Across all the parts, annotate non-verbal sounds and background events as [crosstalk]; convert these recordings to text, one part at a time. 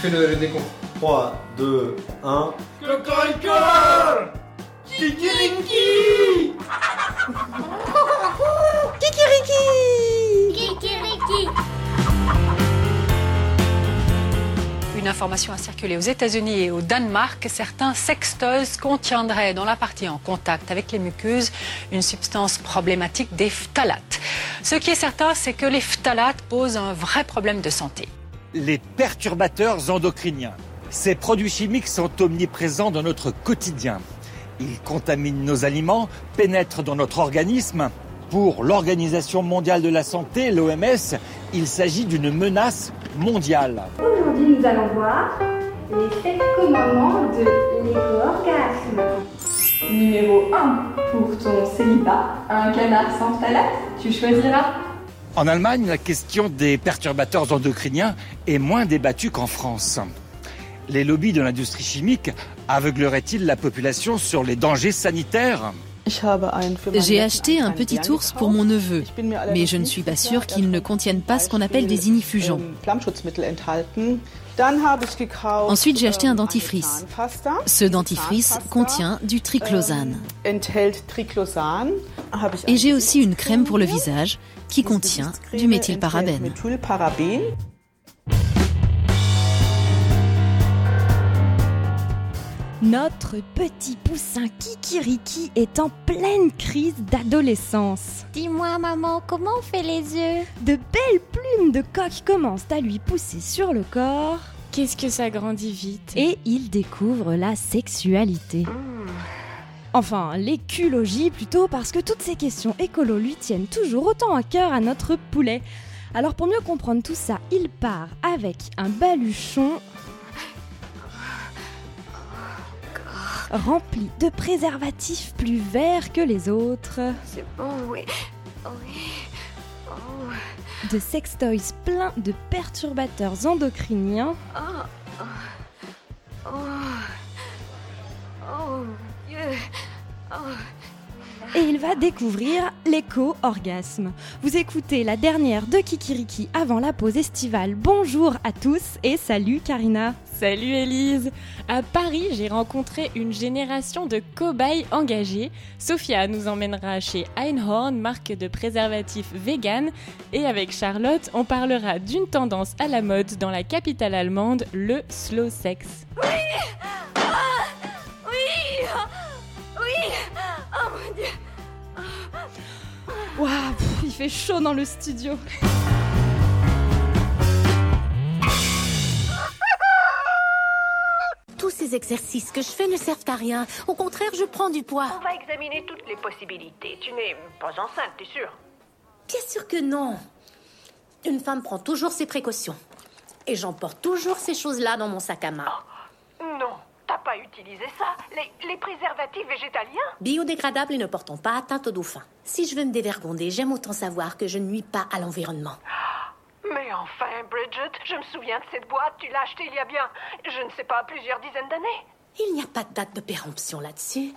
fais le, le décompte. 3, 2, 1. Cocorico Kikiriki Kikiriki Une information a circulé aux États-Unis et au Danemark. Certains sextoys contiendraient dans la partie en contact avec les muqueuses une substance problématique des phtalates. Ce qui est certain, c'est que les phtalates posent un vrai problème de santé. Les perturbateurs endocriniens. Ces produits chimiques sont omniprésents dans notre quotidien. Ils contaminent nos aliments, pénètrent dans notre organisme. Pour l'Organisation mondiale de la santé, l'OMS, il s'agit d'une menace mondiale. Aujourd'hui, nous allons voir les sept commandements de l'éco-orgasme. Numéro 1. Pour ton célibat, un canard sans phtalates, tu choisiras. En Allemagne, la question des perturbateurs endocriniens est moins débattue qu'en France. Les lobbies de l'industrie chimique aveugleraient-ils la population sur les dangers sanitaires? J'ai acheté un petit ours pour mon neveu, mais je ne suis pas sûre qu'il ne contienne pas ce qu'on appelle des inifugents. Ensuite, j'ai acheté un dentifrice. Ce dentifrice contient du triclosane. Et j'ai aussi une crème pour le visage qui contient du méthylparabène. Notre petit poussin Kikiriki est en pleine crise d'adolescence. Dis-moi, maman, comment on fait les yeux De belles plumes de coq commencent à lui pousser sur le corps Qu'est-ce que ça grandit vite et il découvre la sexualité. Enfin, l'écologie plutôt, parce que toutes ces questions écolo lui tiennent toujours autant à cœur à notre poulet. Alors pour mieux comprendre tout ça, il part avec un baluchon rempli de préservatifs plus verts que les autres, C'est bon, oui. Oui. Oh. de sextoys pleins de perturbateurs endocriniens, Oh. Oh. Oh. Oh. Dieu. Oh. Et il va découvrir l'éco-orgasme. Vous écoutez la dernière de Kikiriki avant la pause estivale. Bonjour à tous et salut Karina. Salut Élise À Paris, j'ai rencontré une génération de cobayes engagés. Sophia nous emmènera chez Einhorn, marque de préservatifs vegan. Et avec Charlotte, on parlera d'une tendance à la mode dans la capitale allemande, le slow sex. Oui. Oui. Oh mon dieu. Waouh, il fait chaud dans le studio. Tous ces exercices que je fais ne servent à rien. Au contraire, je prends du poids. On va examiner toutes les possibilités. Tu n'es pas enceinte, t'es sûr Bien sûr que non. Une femme prend toujours ses précautions. Et j'emporte toujours ces choses-là dans mon sac à main. Non, t'as pas utilisé ça. Les, les préservatifs végétaliens Biodégradables et ne portant pas atteinte aux dauphins. Si je veux me dévergonder, j'aime autant savoir que je ne nuis pas à l'environnement. Mais enfin, Bridget, je me souviens de cette boîte. Tu l'as achetée il y a bien, je ne sais pas, plusieurs dizaines d'années. Il n'y a pas de date de péremption là-dessus.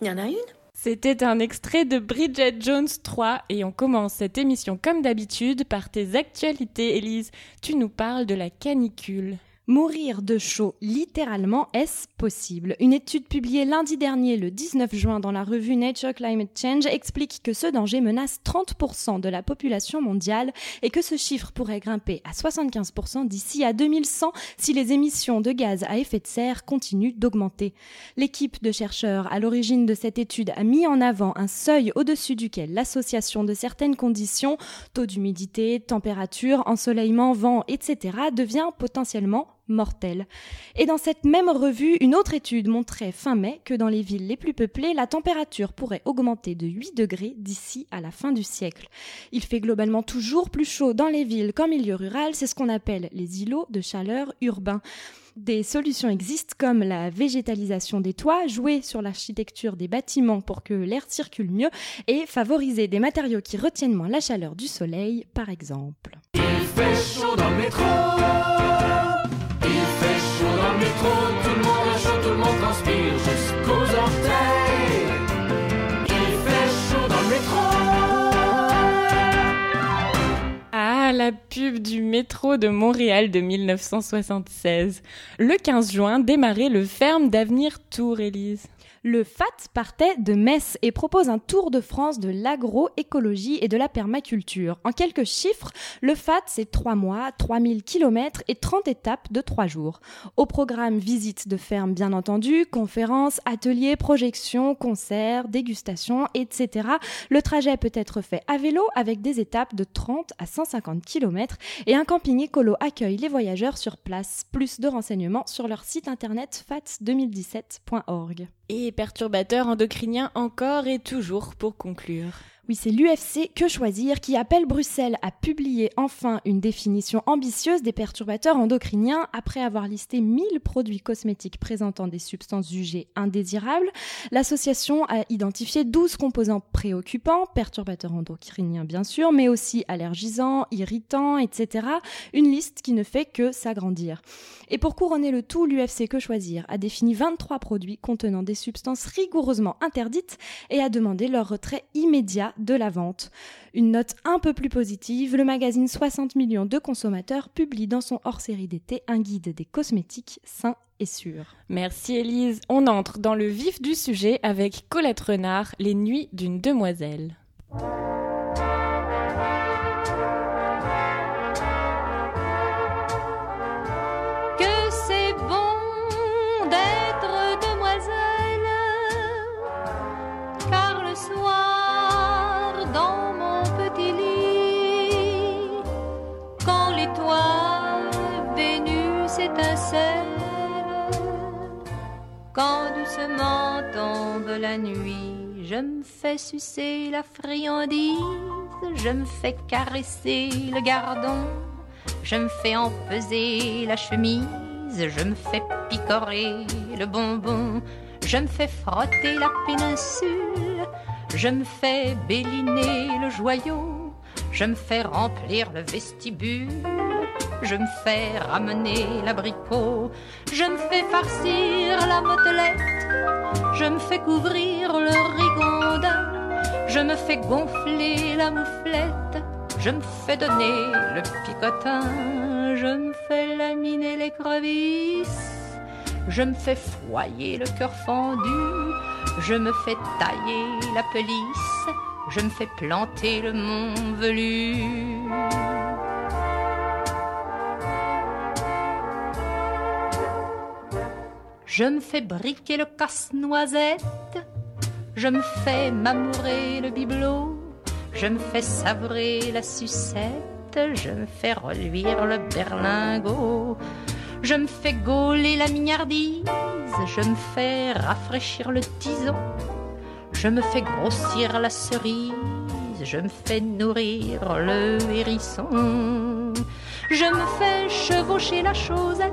Il y en a une? C'était un extrait de Bridget Jones 3 et on commence cette émission comme d'habitude par tes actualités, Élise. Tu nous parles de la canicule. Mourir de chaud, littéralement, est-ce possible? Une étude publiée lundi dernier, le 19 juin, dans la revue Nature Climate Change, explique que ce danger menace 30% de la population mondiale et que ce chiffre pourrait grimper à 75% d'ici à 2100 si les émissions de gaz à effet de serre continuent d'augmenter. L'équipe de chercheurs à l'origine de cette étude a mis en avant un seuil au-dessus duquel l'association de certaines conditions, taux d'humidité, température, ensoleillement, vent, etc., devient potentiellement mortelle. Et dans cette même revue, une autre étude montrait fin mai que dans les villes les plus peuplées, la température pourrait augmenter de 8 degrés d'ici à la fin du siècle. Il fait globalement toujours plus chaud dans les villes qu'en milieu rural, c'est ce qu'on appelle les îlots de chaleur urbains. Des solutions existent comme la végétalisation des toits, jouer sur l'architecture des bâtiments pour que l'air circule mieux et favoriser des matériaux qui retiennent moins la chaleur du soleil, par exemple. Il fait chaud dans le métro la pub du métro de Montréal de 1976. Le 15 juin démarrait le Ferme d'Avenir Tour, Élise. Le FAT partait de Metz et propose un tour de France de l'agroécologie et de la permaculture. En quelques chiffres, le FAT, c'est 3 mois, 3000 km et 30 étapes de 3 jours. Au programme visite de ferme, bien entendu, conférences, ateliers, projections, concerts, dégustations, etc. Le trajet peut être fait à vélo avec des étapes de 30 à 150 km et un camping écolo accueille les voyageurs sur place. Plus de renseignements sur leur site internet fat2017.org. Et perturbateurs endocriniens encore et toujours pour conclure. Oui, c'est l'UFC Que Choisir qui appelle Bruxelles à publier enfin une définition ambitieuse des perturbateurs endocriniens après avoir listé 1000 produits cosmétiques présentant des substances jugées indésirables. L'association a identifié 12 composants préoccupants, perturbateurs endocriniens bien sûr, mais aussi allergisants, irritants, etc. Une liste qui ne fait que s'agrandir. Et pour couronner le tout, l'UFC Que Choisir a défini 23 produits contenant des substances rigoureusement interdites et a demandé leur retrait immédiat de la vente. Une note un peu plus positive, le magazine 60 millions de consommateurs publie dans son hors-série d'été un guide des cosmétiques sains et sûrs. Merci Élise. On entre dans le vif du sujet avec Colette Renard, Les nuits d'une demoiselle. Vénus étincelle, quand doucement tombe la nuit, je me fais sucer la friandise, je me fais caresser le gardon. Je me fais empeser la chemise, je me fais picorer le bonbon, je me fais frotter la péninsule, je me fais béliner le joyau, je me fais remplir le vestibule, je me fais ramener l'abricot, je me fais farcir la motelette, je me fais couvrir le rigondin, je me fais gonfler la mouflette. Je me fais donner le picotin, je me fais laminer les crevisses, je me fais foyer le cœur fendu, je me fais tailler la pelisse, je me fais planter le mont velu. Je me fais briquer le casse-noisette, je me fais m'amourer le bibelot. Je me fais savrer la sucette, je me fais reluire le berlingot, je me fais gauler la mignardise, je me fais rafraîchir le tison, je me fais grossir la cerise, je me fais nourrir le hérisson, je me fais chevaucher la chaussette,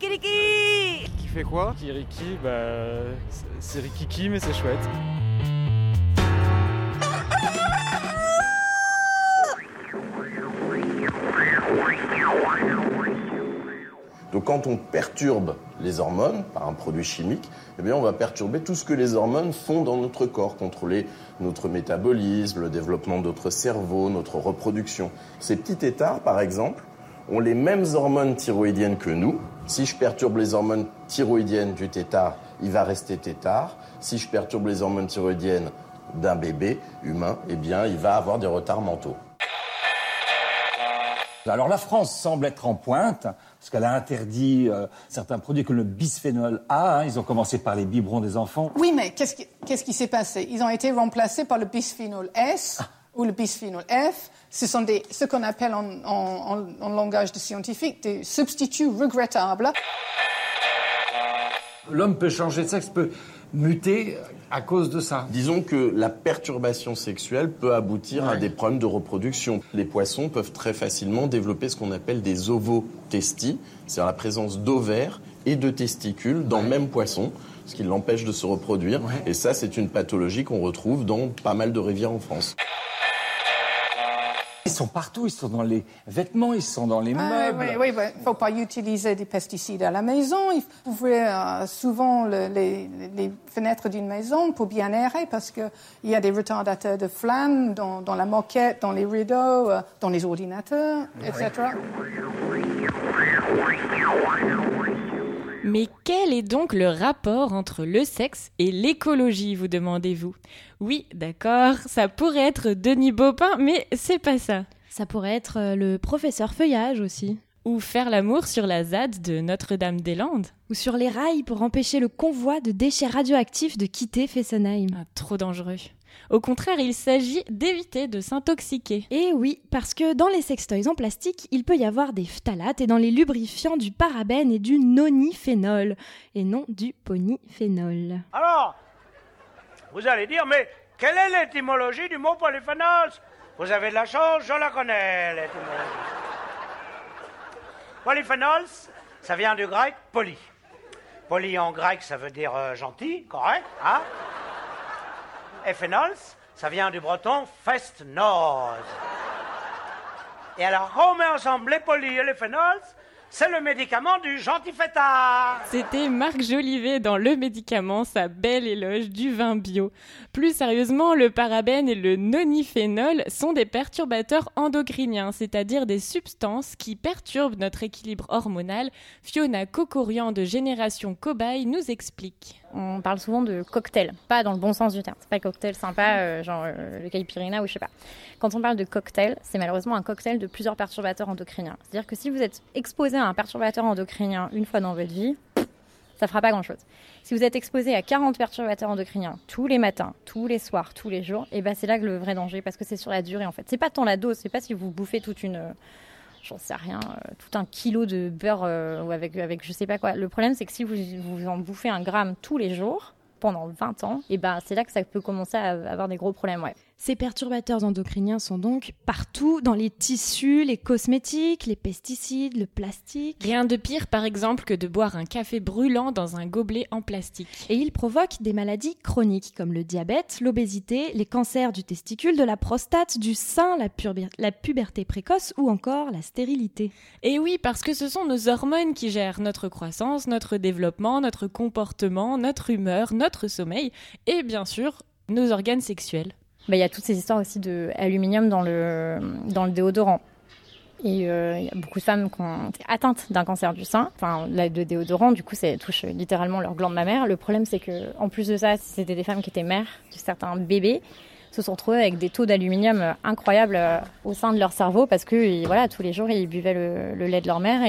Kikiriki Qui fait quoi Kiriki, bah. C'est Rikiki, mais c'est chouette. Donc quand on perturbe les hormones par un produit chimique, eh bien on va perturber tout ce que les hormones font dans notre corps, contrôler notre métabolisme, le développement de notre cerveau, notre reproduction. Ces petits tétards, par exemple, ont les mêmes hormones thyroïdiennes que nous. Si je perturbe les hormones thyroïdiennes du tétard, il va rester tétard. Si je perturbe les hormones thyroïdiennes d'un bébé humain, eh bien, il va avoir des retards mentaux. Alors la France semble être en pointe, parce qu'elle a interdit euh, certains produits comme le bisphénol A. Hein. Ils ont commencé par les biberons des enfants. Oui, mais qu'est-ce qui, qu'est-ce qui s'est passé? Ils ont été remplacés par le bisphénol S ou le bisphénol F. Ce sont des, ce qu'on appelle en, en, en, en langage de scientifique des substituts regrettables. L'homme peut changer de sexe, peut muter à cause de ça. Disons que la perturbation sexuelle peut aboutir à des problèmes de reproduction. Les poissons peuvent très facilement développer ce qu'on appelle des ovotestis, c'est-à-dire la présence d'ovaires et de testicules dans le même poisson, ce qui l'empêche de se reproduire. Et ça, c'est une pathologie qu'on retrouve dans pas mal de rivières en France. Ils sont partout, ils sont dans les vêtements, ils sont dans les Ah, meubles. oui, oui, il ne faut pas utiliser des pesticides à la maison. Il faut ouvrir euh, souvent le- les, les fenêtres d'une maison pour bien aérer parce qu'il y a des retardateurs de flammes dans, dans la moquette, dans les rideaux, euh, dans les ordinateurs, etc. Mais quel est donc le rapport entre le sexe et l'écologie, vous demandez-vous? Oui, d'accord, ça pourrait être Denis Baupin, mais c'est pas ça. Ça pourrait être euh, le professeur Feuillage aussi. Ou faire l'amour sur la ZAD de Notre-Dame-des-Landes. Ou sur les rails pour empêcher le convoi de déchets radioactifs de quitter Fessenheim. Ah, trop dangereux. Au contraire, il s'agit d'éviter de s'intoxiquer. Et oui, parce que dans les sextoys en plastique, il peut y avoir des phtalates et dans les lubrifiants du parabène et du noniphénol, et non du ponyphénol. Alors, vous allez dire, mais quelle est l'étymologie du mot polyphénol Vous avez de la chance, je la connais, l'étymologie. Polyphénols, ça vient du grec poly. Poly en grec, ça veut dire euh, gentil, correct, hein? Et ça vient du breton fest-noz. Et alors, quand on met ensemble les phénols, c'est le médicament du gentil fêtard. C'était Marc Jolivet dans Le Médicament, sa belle éloge du vin bio. Plus sérieusement, le parabène et le noniphénol sont des perturbateurs endocriniens, c'est-à-dire des substances qui perturbent notre équilibre hormonal. Fiona Cocorian de Génération Cobaye nous explique. On parle souvent de cocktail, pas dans le bon sens du terme. C'est pas cocktail sympa, euh, genre euh, le caipirinha ou je sais pas. Quand on parle de cocktail, c'est malheureusement un cocktail de plusieurs perturbateurs endocriniens. C'est-à-dire que si vous êtes exposé à un perturbateur endocrinien une fois dans votre vie, ça fera pas grand-chose. Si vous êtes exposé à 40 perturbateurs endocriniens tous les matins, tous les soirs, tous les jours, et ben c'est là que le vrai danger parce que c'est sur la durée en fait. C'est pas tant la dose, c'est pas si vous bouffez toute une euh, j'en sais rien, euh, tout un kilo de beurre euh, avec, avec je sais pas quoi. Le problème, c'est que si vous, vous en bouffez un gramme tous les jours, pendant 20 ans, et ben c'est là que ça peut commencer à avoir des gros problèmes, ouais. Ces perturbateurs endocriniens sont donc partout dans les tissus, les cosmétiques, les pesticides, le plastique. Rien de pire, par exemple, que de boire un café brûlant dans un gobelet en plastique. Et ils provoquent des maladies chroniques comme le diabète, l'obésité, les cancers du testicule, de la prostate, du sein, la, la puberté précoce ou encore la stérilité. Et oui, parce que ce sont nos hormones qui gèrent notre croissance, notre développement, notre comportement, notre humeur, notre sommeil et bien sûr nos organes sexuels. Bah, y a toutes ces histoires aussi de aluminium dans le, dans le déodorant. Et euh, il y a beaucoup de femmes qui ont été atteintes d'un cancer du sein. Enfin, le déodorant, du coup, ça touche littéralement leur glande mammaire. Le problème, c'est que, en plus de ça, c'était des femmes qui étaient mères de certains bébés se sont retrouvées avec des taux d'aluminium euh, incroyables euh, au sein de leur cerveau parce que voilà tous les jours ils buvaient le, lait de leur mère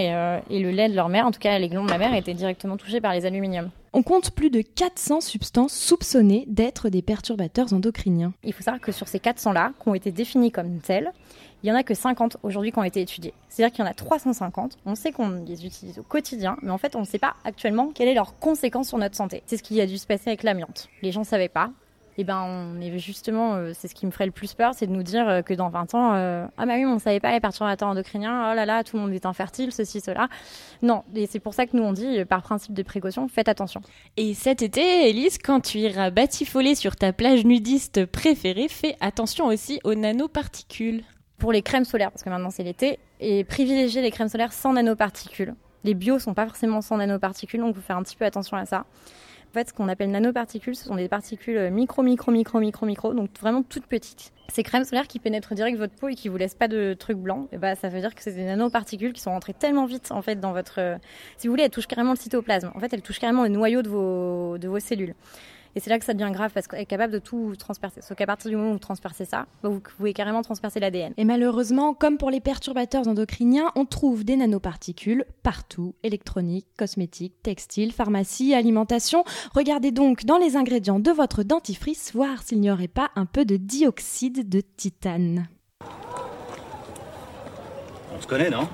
et, le lait de leur mère en tout cas les glandes mammaires étaient directement touchées par les aluminiums. On compte plus de 400 substances soupçonnées d'être des perturbateurs endocriniens. Il faut savoir que sur ces 400-là, qui ont été définis comme tels, il y en a que 50 aujourd'hui qui ont été étudiés. C'est-à-dire qu'il y en a 350. On sait qu'on les utilise au quotidien, mais en fait, on ne sait pas actuellement quelle est leur conséquence sur notre santé. C'est ce qui a dû se passer avec l'amiante. Les gens ne savaient pas. Et ben, on est justement, euh, c'est ce qui me ferait le plus peur, c'est de nous dire euh, que dans 20 ans, euh, ah bah oui, on ne savait pas les perturbateurs endocriniens, oh là là, tout le monde est infertile, ceci, cela. Non, et c'est pour ça que nous on dit, par principe de précaution, faites attention. Et cet été, Elise, quand tu iras batifoler sur ta plage nudiste préférée, fais attention aussi aux nanoparticules. Pour les crèmes solaires, parce que maintenant c'est l'été, et privilégier les crèmes solaires sans nanoparticules. Les bio sont pas forcément sans nanoparticules, donc faut faire un petit peu attention à ça. En fait, ce qu'on appelle nanoparticules, ce sont des particules micro, micro, micro, micro, micro, donc vraiment toutes petites. Ces crèmes solaires qui pénètrent direct votre peau et qui vous laissent pas de trucs blancs, et bah, ça veut dire que c'est des nanoparticules qui sont rentrées tellement vite, en fait, dans votre, euh, si vous voulez, elles touchent carrément le cytoplasme. En fait, elles touchent carrément le noyau de vos, de vos cellules. Et c'est là que ça devient grave parce qu'elle est capable de tout transpercer. Sauf qu'à partir du moment où vous transpercez ça, bah, vous pouvez carrément transpercer l'ADN. Et malheureusement, comme pour les perturbateurs endocriniens, on trouve des nanoparticules partout, électronique, cosmétique, textile, pharmacie, alimentation. Regardez donc dans les ingrédients de votre dentifrice voir s'il n'y aurait pas un peu de dioxyde de titane. On se connaît, non?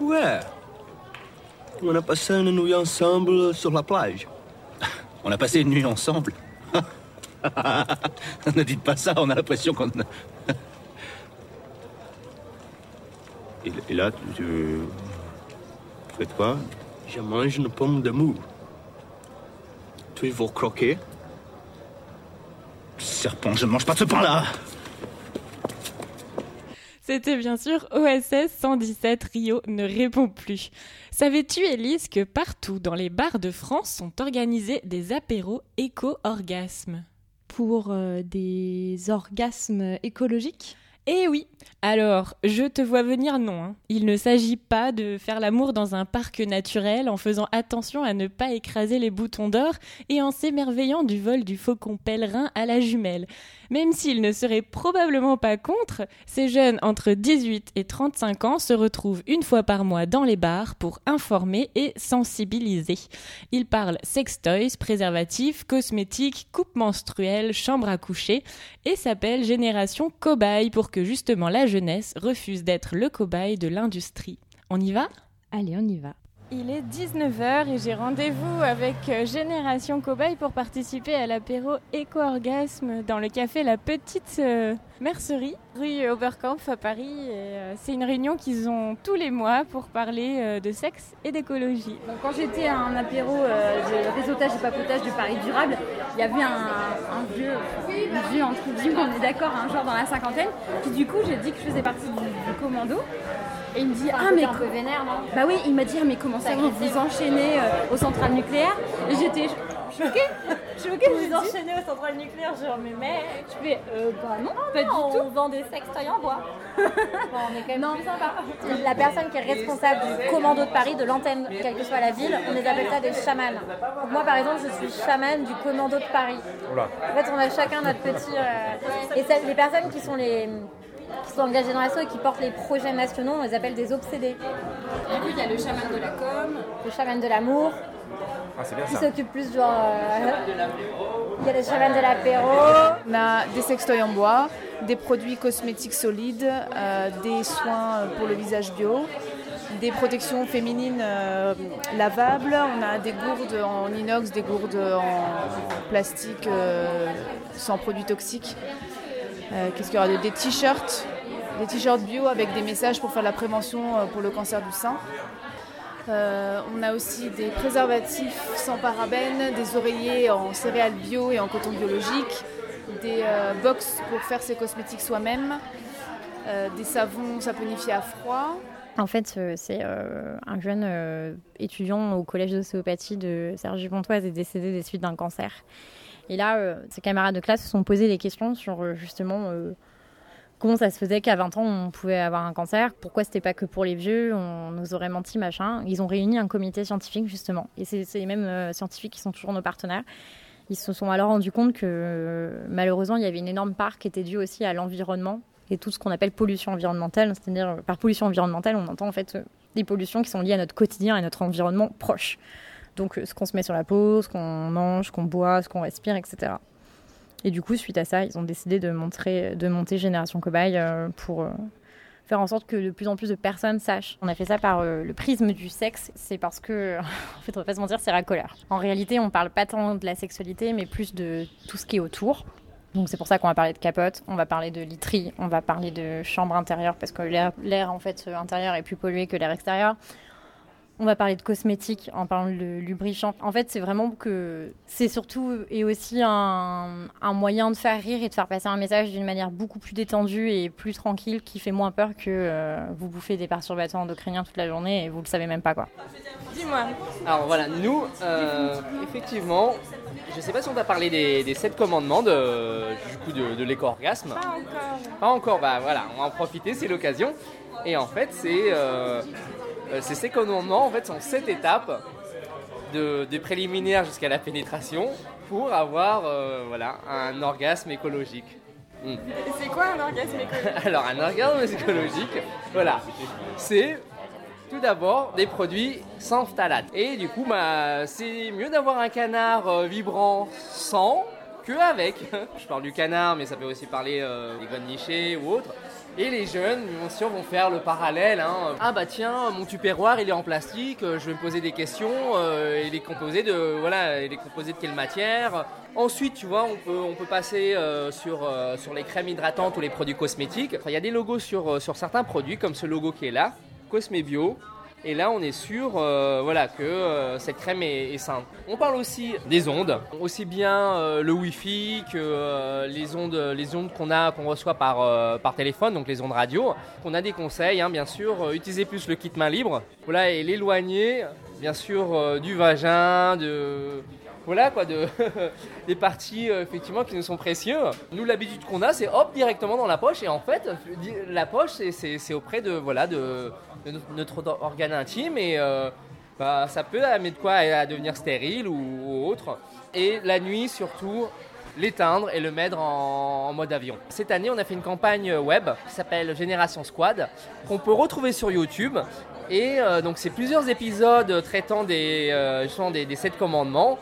Ouais. On a passé une nuit ensemble sur la plage. On a passé une nuit ensemble. [laughs] Ne dites pas ça, on a l'impression qu'on... Et, et là, tu, tu fais quoi? Je mange une pomme de mou. Tu veux croquer? Serpent, je ne mange pas de ce pain-là C'était bien sûr OSS 117 Rio ne répond plus. Savais-tu, Elise, que partout dans les bars de France sont organisés des apéros éco-orgasmes? Pour euh, des orgasmes écologiques? Eh oui Alors, je te vois venir, non. Hein. Il ne s'agit pas de faire l'amour dans un parc naturel en faisant attention à ne pas écraser les boutons d'or et en s'émerveillant du vol du faucon pèlerin à la jumelle. Même s'ils ne seraient probablement pas contre, ces jeunes entre 18 et 35 ans se retrouvent une fois par mois dans les bars pour informer et sensibiliser. Ils parlent sextoys, préservatifs, cosmétiques, coupe menstruelle, chambre à coucher et s'appellent Génération Cobaye pour que justement la jeunesse refuse d'être le cobaye de l'industrie. On y va? Allez, on y va. Il est 19h et j'ai rendez-vous avec euh, Génération Cobaye pour participer à l'apéro Éco-Orgasme dans le café La Petite euh, Mercerie, rue Oberkampf à Paris. Euh, c'est une réunion qu'ils ont tous les mois pour parler de sexe et d'écologie. quand j'étais à un apéro de réseautage et papotage de Paris durable, il y avait un, vieux, un vieux entre guillemets, on est d'accord, un genre dans la cinquantaine, qui du coup j'ai dit que je faisais partie du commando. Et il me dit Ah, mais. un peu vénère, non Bah oui, il m'a dit Ah, mais comment ça, vous vous enchaînez euh, aux centrales nucléaires Et j'étais choquée. choquée. Vous vous enchaînez aux centrales nucléaires, genre, mais mec. Je fais Euh, bah non, pas du on tout. On vend des sextoys en bois. [laughs] bon, on est quand même non, plus sympa. La personne qui est responsable du commando de Paris, de l'antenne, quelle que soit la ville, on les appelle ça des chamans. Donc moi, par exemple, je suis chaman du commando de Paris. En fait, on a chacun notre petit. euh, Et ça- les personnes qui sont les qui sont engagés dans l'assaut et qui portent les projets nationaux, on les appelle des obsédés. Du coup, il y a le chaman de la com. Le chaman de l'amour, Ah, c'est bien qui s'occupe plus genre... euh, Il y a le chaman de l'apéro. On a des sextoys en bois, des produits cosmétiques solides, euh, des soins pour le visage bio, des protections féminines euh, lavables. On a des gourdes en inox, des gourdes en plastique euh, sans produits toxiques. Euh, Qu'est-ce qu'il y aura Des t-shirts, des t-shirts bio avec des messages pour faire la prévention euh, pour le cancer du sein. Euh, on a aussi des préservatifs sans parabènes, des oreillers en céréales bio et en coton biologique, des euh, box pour faire ses cosmétiques soi-même, des savons saponifiés à froid. En fait, c'est un jeune étudiant au collège d'ostéopathie de Sergi-Pontoise est décédé des suites d'un cancer. Et là, euh, ses camarades de classe se sont posé des questions sur euh, justement euh, comment ça se faisait qu'à 20 ans on pouvait avoir un cancer, pourquoi c'était pas que pour les vieux, on nous aurait menti, machin. Ils ont réuni un comité scientifique justement. Et c'est les mêmes euh, scientifiques qui sont toujours nos partenaires. Ils se sont alors rendus compte que malheureusement il y avait une énorme part qui était due aussi à l'environnement et tout ce qu'on appelle pollution environnementale. C'est-à-dire, par pollution environnementale, on entend en fait des pollutions qui sont liées à notre quotidien et à notre environnement proche. Donc, euh, ce qu'on se met sur la peau, ce qu'on mange, ce qu'on boit, ce qu'on respire, etc. Et du coup, suite à ça, ils ont décidé de, montrer, de monter Génération Cobaye euh, pour euh, faire en sorte que de plus en plus de personnes sachent. On a fait ça par le prisme du sexe. C'est parce que, [laughs] en fait, on va pas se mentir, c'est racoleur. En réalité, on parle pas tant de la sexualité, mais plus de tout ce qui est autour. Donc c'est pour ça qu'on va parler de capote, on va parler de literie, on va parler de chambre intérieure parce que l'air en fait intérieur est plus pollué que l'air extérieur. On va parler de cosmétiques en parlant de lubrifiant. En fait, c'est vraiment que c'est surtout et aussi un, un moyen de faire rire et de faire passer un message d'une manière beaucoup plus détendue et plus tranquille qui fait moins peur que euh, vous bouffez des perturbateurs endocriniens toute la journée et vous le savez même pas quoi. Dis-moi. Alors voilà, nous, euh, effectivement, je sais pas si on t'a parlé des, des sept commandements de, du coup de, de l'éco-orgasme. Pas encore. Pas encore, bah voilà, on va en profiter, c'est l'occasion. Et en fait, c'est euh, euh, ces sept commandements en fait, sont sept étapes de, des préliminaires jusqu'à la pénétration pour avoir euh, voilà, un orgasme écologique. Mm. C'est quoi un orgasme écologique? [laughs] Alors, un orgasme écologique, voilà, c'est tout d'abord des produits sans phtalate. Et du coup, bah, c'est mieux d'avoir un canard euh, vibrant sans que avec. [laughs] Je parle du canard, mais ça peut aussi parler euh, des gones nichées ou autres. Et les jeunes, bien sûr, vont faire le parallèle. hein. Ah bah tiens, mon tupperware, il est en plastique, euh, je vais me poser des questions. euh, il est composé de voilà, il est composé de quelle matière Ensuite, tu vois, on peut, on peut passer euh, sur, euh, sur les crèmes hydratantes ou les produits cosmétiques. Il y a des logos sur, euh, sur certains produits, comme ce logo qui est là, Cosme Bio. Et là, on est sûr euh, voilà, que euh, cette crème est, saine. On parle aussi des ondes, aussi bien euh, le Wi-Fi que les ondes, les ondes qu'on a, qu'on reçoit par, téléphone, donc les ondes radio. On a des conseils, hein, bien sûr, utiliser plus le kit main libre, voilà, et l'éloigner, bien sûr, du vagin, de voilà quoi, de, [laughs] des parties euh, effectivement qui nous sont précieux. Nous, l'habitude qu'on a, c'est hop directement dans la poche, et en fait, la poche, c'est- auprès de voilà de, notre, organe intime, et euh, bah, ça peut amener de quoi à, devenir stérile ou, autre. Et la nuit, surtout, l'éteindre et le mettre en, mode avion. Cette année, on a fait une campagne web qui s'appelle Génération Squad, qu'on peut retrouver sur YouTube. Et euh, donc, c'est plusieurs épisodes traitant des sept commandements.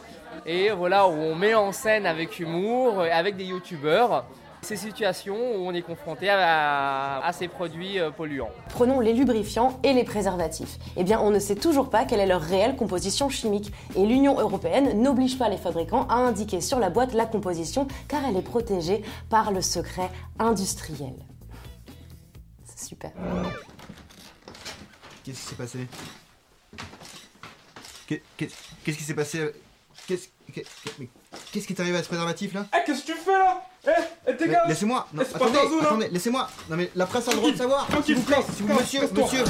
Et voilà, où on met en scène avec humour, euh, avec des youtubeurs, ces situations où on est confronté à, à ces produits euh, polluants. Prenons les lubrifiants et les préservatifs. Eh bien, on ne sait toujours pas quelle est leur réelle composition chimique. Et l'Union européenne n'oblige pas les fabricants à indiquer sur la boîte la composition car elle est protégée par le secret industriel. C'est super. Qu'est-ce qui s'est passé? Qu'est- Qu'est-ce qu'est-ce qui s'est passé Qu'est-ce qu'est-ce qui est arrivé à ce préservatif là? Eh, qu'est-ce que tu fais là? Eh, eh, tes Mais gars Laissez-moi Non, Eh, pas attendez, laissez-moi Non mais la presse a le droit de savoir S'il vous plaît, vous plaît, monsieur, monsieur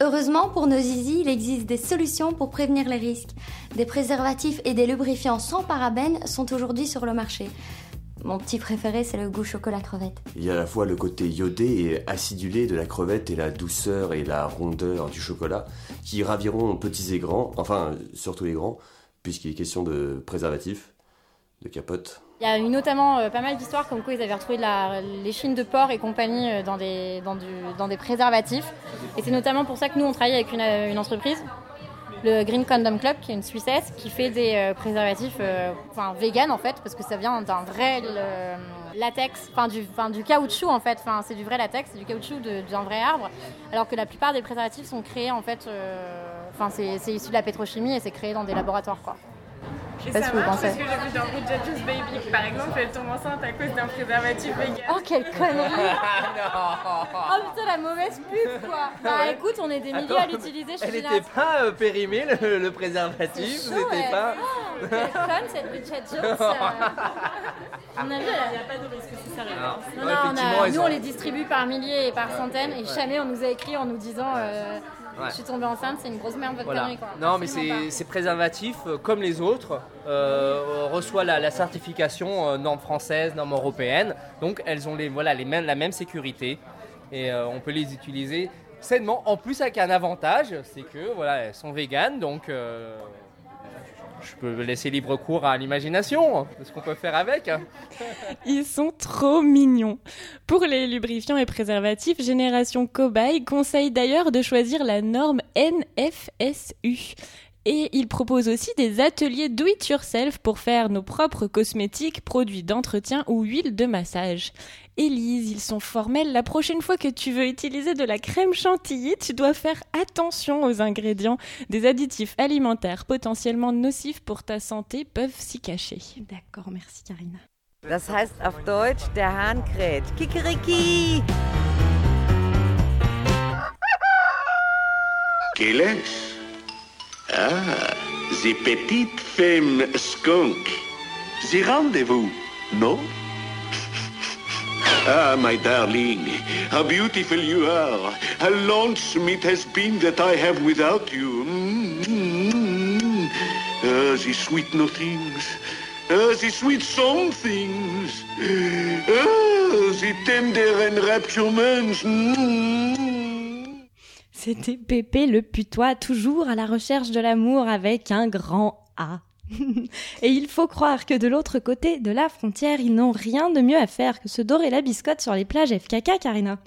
Heureusement pour nos zizi, il existe des solutions pour prévenir les risques. Des préservatifs et des lubrifiants sans parabènes sont aujourd'hui sur le marché. Mon petit préféré, c'est le goût chocolat crevette. Il y a à la fois le côté iodé et acidulé de la crevette et la douceur et la rondeur du chocolat qui raviront petits et grands, enfin surtout les grands, puisqu'il est question de préservatifs, de capote. Il y a eu notamment euh, pas mal d'histoires comme quoi ils avaient retrouvé les chines de porc et compagnie euh, dans, des, dans, des préservatifs. Et c'est notamment pour ça que nous, on travaille avec une, euh, entreprise, le Green Condom Club, qui est une Suissesse, qui fait des préservatifs vegan en fait, parce que ça vient d'un vrai latex, enfin du, caoutchouc en fait, c'est du vrai latex, c'est du caoutchouc d'un vrai arbre, alors que la plupart des préservatifs sont créés en fait, enfin c'est issu de la pétrochimie et c'est créé dans des laboratoires quoi. Je Et sais pas vous marche pensez. parce que j'ai vu dans Good Judge's Baby que, par exemple, elle tombe enceinte à cause d'un préservatif vegan. Oh, quelle connerie [laughs] Ah, Oh putain, la mauvaise pub quoi Bah écoute, on est des milliers à l'utiliser chez Elle n'était pas euh, périmée, le, le préservatif, c'était pas... Oh, quelle [laughs] conne cette Bridget Jones euh. On a vu, elle a pas de risque si ça arrive. Non. Non, Ouais, non, on a- nous on les distribue par milliers et par centaines et Ouais. jamais on nous a écrit en nous disant euh, Ouais. je suis tombée enceinte, c'est une grosse merde votre Voilà. connerie quoi. Non, mais Absolument ces, ces préservatifs, euh, comme les autres, euh, reçoivent la, la certification euh, norme française, norme européenne. Donc, elles ont les, voilà, les mêmes, la même sécurité et euh, on peut les utiliser sainement. En plus, avec un avantage, c'est que voilà, elles sont véganes, donc je peux laisser libre cours à l'imagination ce qu'on peut faire avec. Ils sont trop mignons. Pour les lubrifiants et préservatifs, Génération Cobaye conseille d'ailleurs de choisir la norme NFSU. Et il propose aussi des ateliers do it yourself pour faire nos propres cosmétiques, produits d'entretien ou huiles de massage. Élise, ils sont formels. La prochaine fois que tu veux utiliser de la crème chantilly, tu dois faire attention aux ingrédients. Des additifs alimentaires potentiellement nocifs pour ta santé peuvent s'y cacher. D'accord, merci Karina. Das heißt auf Deutsch, der Hahn kräht. Kikeriki! Ah, the petite femme skunk. The rendezvous, no? [laughs] Ah, my darling, how beautiful you are. How lonesome it has been that I have without you. Mm-hmm. Ah, the sweet nothings. Ah, the sweet somethings. Ah, the tender enrapturements. Mm-hmm. C'était Pépé le putois, toujours à la recherche de l'amour avec un grand A. [laughs] Et il faut croire que de l'autre côté de la frontière, ils n'ont rien de mieux à faire que se dorer la biscotte sur les plages FKK, Karina.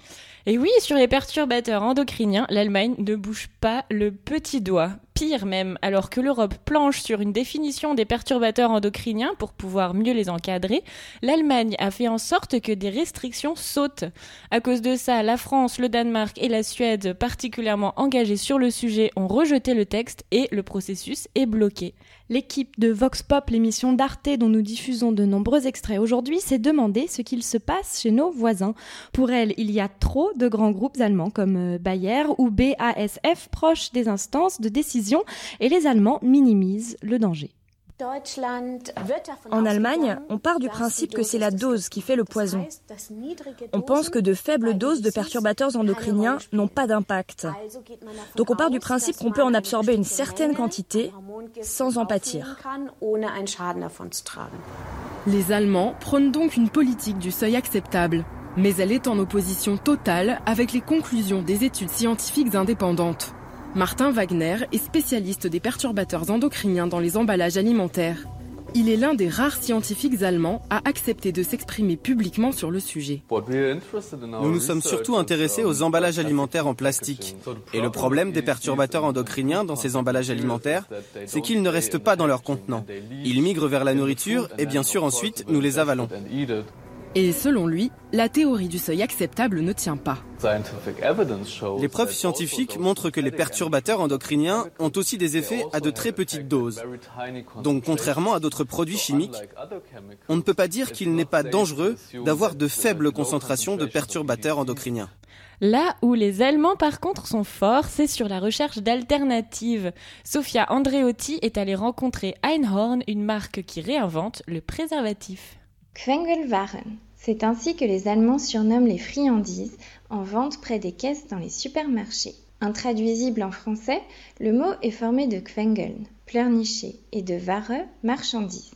Et oui, sur les perturbateurs endocriniens, l'Allemagne ne bouge pas le petit doigt. Pire même, alors que l'Europe planche sur une définition des perturbateurs endocriniens pour pouvoir mieux les encadrer, l'Allemagne a fait en sorte que des restrictions sautent. À cause de ça, la France, le Danemark et la Suède, particulièrement engagés sur le sujet, ont rejeté le texte et le processus est bloqué. L'équipe de Vox Pop, l'émission d'Arte dont nous diffusons de nombreux extraits aujourd'hui, s'est demandé ce qu'il se passe chez nos voisins. Pour elle, il y a trop de grands groupes allemands comme euh, Bayer ou BASF proches des instances de décision et les Allemands minimisent le danger. En Allemagne, on part du principe que c'est la dose qui fait le poison. On pense que de faibles doses de perturbateurs endocriniens n'ont pas d'impact. Donc on part du principe qu'on peut en absorber une certaine quantité sans en pâtir. Les Allemands prônent donc une politique du seuil acceptable, mais elle est en opposition totale avec les conclusions des études scientifiques indépendantes. Martin Wagner est spécialiste des perturbateurs endocriniens dans les emballages alimentaires. Il est l'un des rares scientifiques allemands à accepter de s'exprimer publiquement sur le sujet. Nous nous sommes surtout intéressés aux emballages alimentaires en plastique. Et le problème des perturbateurs endocriniens dans ces emballages alimentaires, c'est qu'ils ne restent pas dans leur contenant. Ils migrent vers la nourriture et bien sûr ensuite nous les avalons. Et selon lui, la théorie du seuil acceptable ne tient pas. Les preuves scientifiques montrent que les perturbateurs endocriniens ont aussi des effets à de très petites doses. Donc contrairement à d'autres produits chimiques, on ne peut pas dire qu'il n'est pas dangereux d'avoir de faibles concentrations de perturbateurs endocriniens. Là où les Allemands par contre sont forts, c'est sur la recherche d'alternatives. Sofia Andreotti est allée rencontrer Einhorn, une marque qui réinvente le préservatif. Quengelwaren, c'est ainsi que les Allemands surnomment les friandises en vente près des caisses dans les supermarchés. Intraduisible en français, le mot est formé de Quengeln, pleurnicher, et de Ware, marchandise.